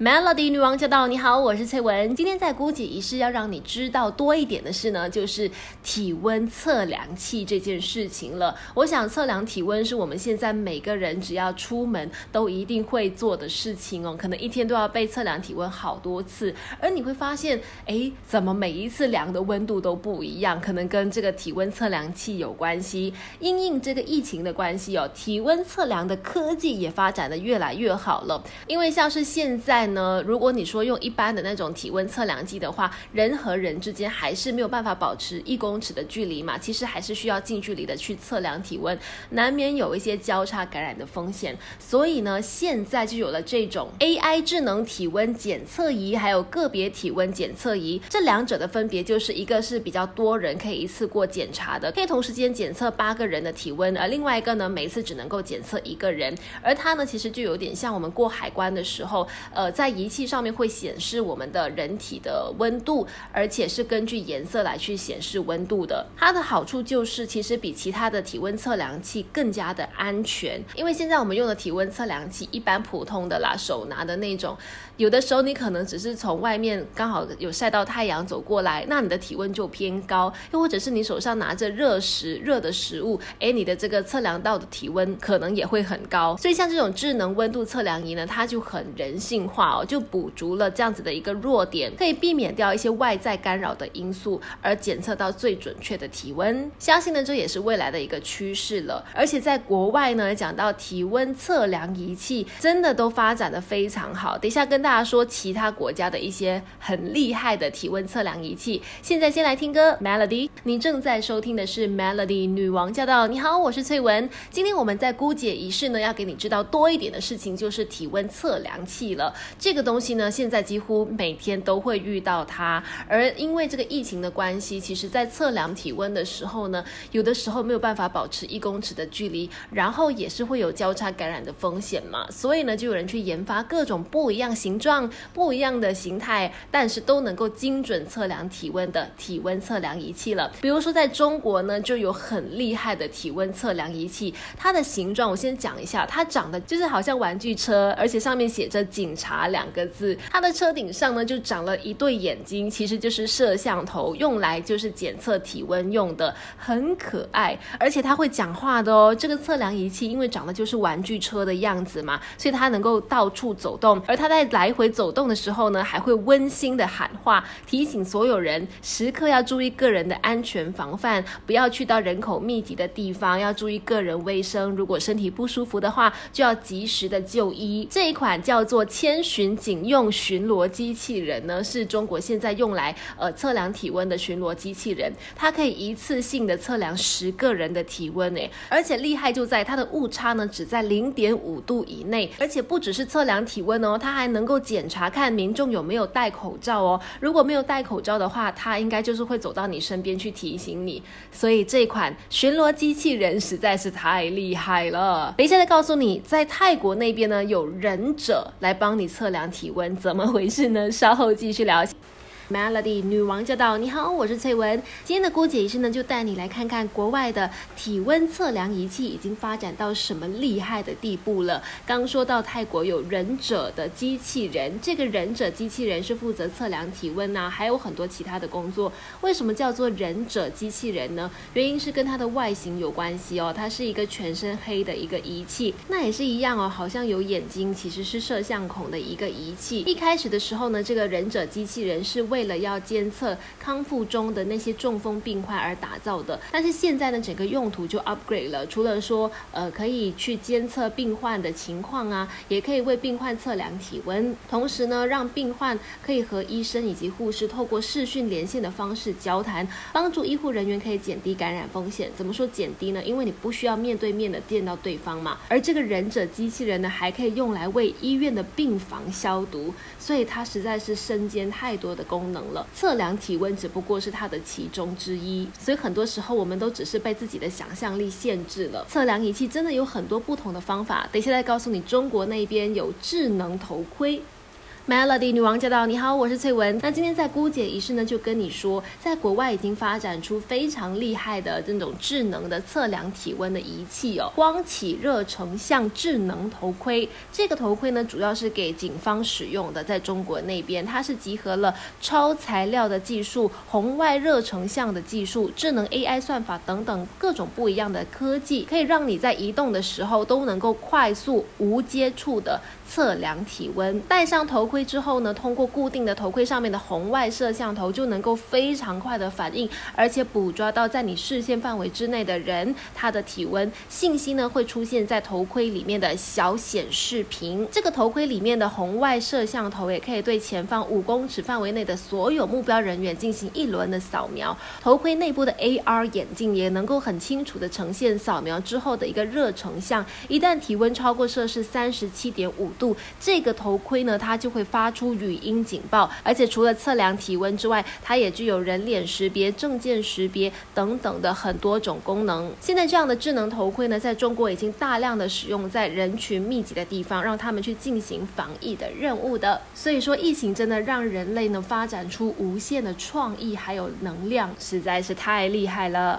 Melody 女王驾到！你好，我是翠文。今天在姑姐仪式要让你知道多一点的事呢，就是体温测量器这件事情了。我想测量体温是我们现在每个人只要出门都一定会做的事情哦，可能一天都要被测量体温好多次。而你会发现，哎，怎么每一次量的温度都不一样？可能跟这个体温测量器有关系。因应这个疫情的关系哦，体温测量的科技也发展的越来越好了。因为像是现在。呢，如果你说用一般的那种体温测量计的话，人和人之间还是没有办法保持一公尺的距离嘛，其实还是需要近距离的去测量体温，难免有一些交叉感染的风险。所以呢，现在就有了这种 AI 智能体温检测仪，还有个别体温检测仪。这两者的分别就是一个是比较多人可以一次过检查的，可以同时间检测八个人的体温，而另外一个呢，每一次只能够检测一个人。而它呢，其实就有点像我们过海关的时候，呃。在仪器上面会显示我们的人体的温度，而且是根据颜色来去显示温度的。它的好处就是，其实比其他的体温测量器更加的安全。因为现在我们用的体温测量器，一般普通的啦，手拿的那种，有的时候你可能只是从外面刚好有晒到太阳走过来，那你的体温就偏高；又或者是你手上拿着热食、热的食物，哎，你的这个测量到的体温可能也会很高。所以像这种智能温度测量仪呢，它就很人性化。就补足了这样子的一个弱点，可以避免掉一些外在干扰的因素，而检测到最准确的体温。相信呢，这也是未来的一个趋势了。而且在国外呢，讲到体温测量仪器，真的都发展的非常好。等一下跟大家说其他国家的一些很厉害的体温测量仪器。现在先来听歌，Melody。你正在收听的是 Melody 女王驾到。你好，我是翠文。今天我们在姑姐仪式呢，要给你知道多一点的事情，就是体温测量器了。这个东西呢，现在几乎每天都会遇到它。而因为这个疫情的关系，其实在测量体温的时候呢，有的时候没有办法保持一公尺的距离，然后也是会有交叉感染的风险嘛。所以呢，就有人去研发各种不一样形状、不一样的形态，但是都能够精准测量体温的体温测量仪器了。比如说，在中国呢，就有很厉害的体温测量仪器，它的形状我先讲一下，它长得就是好像玩具车，而且上面写着“警察”。两个字，它的车顶上呢就长了一对眼睛，其实就是摄像头，用来就是检测体温用的，很可爱，而且它会讲话的哦。这个测量仪器因为长得就是玩具车的样子嘛，所以它能够到处走动，而它在来回走动的时候呢，还会温馨的喊话，提醒所有人时刻要注意个人的安全防范，不要去到人口密集的地方，要注意个人卫生。如果身体不舒服的话，就要及时的就医。这一款叫做千。巡警用巡逻机器人呢，是中国现在用来呃测量体温的巡逻机器人，它可以一次性的测量十个人的体温诶，而且厉害就在它的误差呢只在零点五度以内，而且不只是测量体温哦，它还能够检查看民众有没有戴口罩哦，如果没有戴口罩的话，它应该就是会走到你身边去提醒你，所以这款巡逻机器人实在是太厉害了。等一下再告诉你，在泰国那边呢有忍者来帮你测。测量体温怎么回事呢？稍后继续聊。Melody 女王驾到！你好，我是翠文。今天的郭姐医生呢，就带你来看看国外的体温测量仪器已经发展到什么厉害的地步了。刚说到泰国有忍者的机器人，这个忍者机器人是负责测量体温呐，还有很多其他的工作。为什么叫做忍者机器人呢？原因是跟它的外形有关系哦。它是一个全身黑的一个仪器，那也是一样哦，好像有眼睛，其实是摄像孔的一个仪器。一开始的时候呢，这个忍者机器人是。为为了要监测康复中的那些中风病患而打造的，但是现在呢，整个用途就 upgrade 了。除了说，呃，可以去监测病患的情况啊，也可以为病患测量体温，同时呢，让病患可以和医生以及护士透过视讯连线的方式交谈，帮助医护人员可以减低感染风险。怎么说减低呢？因为你不需要面对面的见到对方嘛。而这个忍者机器人呢，还可以用来为医院的病房消毒，所以它实在是身兼太多的功。功能了，测量体温只不过是它的其中之一，所以很多时候我们都只是被自己的想象力限制了。测量仪器真的有很多不同的方法，等一下再告诉你。中国那边有智能头盔。Melody 女王驾到！你好，我是翠文。那今天在姑姐仪式呢，就跟你说，在国外已经发展出非常厉害的这种智能的测量体温的仪器哦，光启热成像智能头盔。这个头盔呢，主要是给警方使用的，在中国那边，它是集合了超材料的技术、红外热成像的技术、智能 AI 算法等等各种不一样的科技，可以让你在移动的时候都能够快速无接触的测量体温。戴上头盔。盔之后呢，通过固定的头盔上面的红外摄像头，就能够非常快的反应，而且捕捉到在你视线范围之内的人他的体温信息呢，会出现在头盔里面的小显示屏。这个头盔里面的红外摄像头也可以对前方五公尺范围内的所有目标人员进行一轮的扫描。头盔内部的 AR 眼镜也能够很清楚的呈现扫描之后的一个热成像。一旦体温超过摄氏三十七点五度，这个头盔呢，它就会发出语音警报，而且除了测量体温之外，它也具有人脸识别、证件识别等等的很多种功能。现在这样的智能头盔呢，在中国已经大量的使用在人群密集的地方，让他们去进行防疫的任务的。所以说，疫情真的让人类呢发展出无限的创意还有能量，实在是太厉害了。